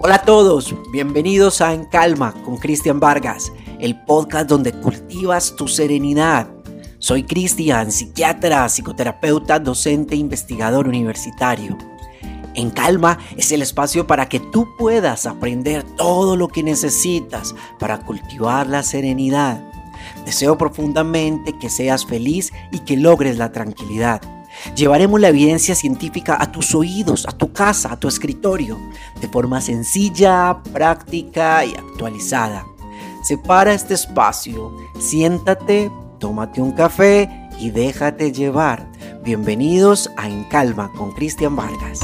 Hola a todos, bienvenidos a En Calma con Cristian Vargas, el podcast donde cultivas tu serenidad. Soy Cristian, psiquiatra, psicoterapeuta, docente e investigador universitario. En Calma es el espacio para que tú puedas aprender todo lo que necesitas para cultivar la serenidad. Deseo profundamente que seas feliz y que logres la tranquilidad. Llevaremos la evidencia científica a tus oídos, a tu casa, a tu escritorio, de forma sencilla, práctica y actualizada. Separa este espacio, siéntate, tómate un café y déjate llevar. Bienvenidos a En Calma con Cristian Vargas.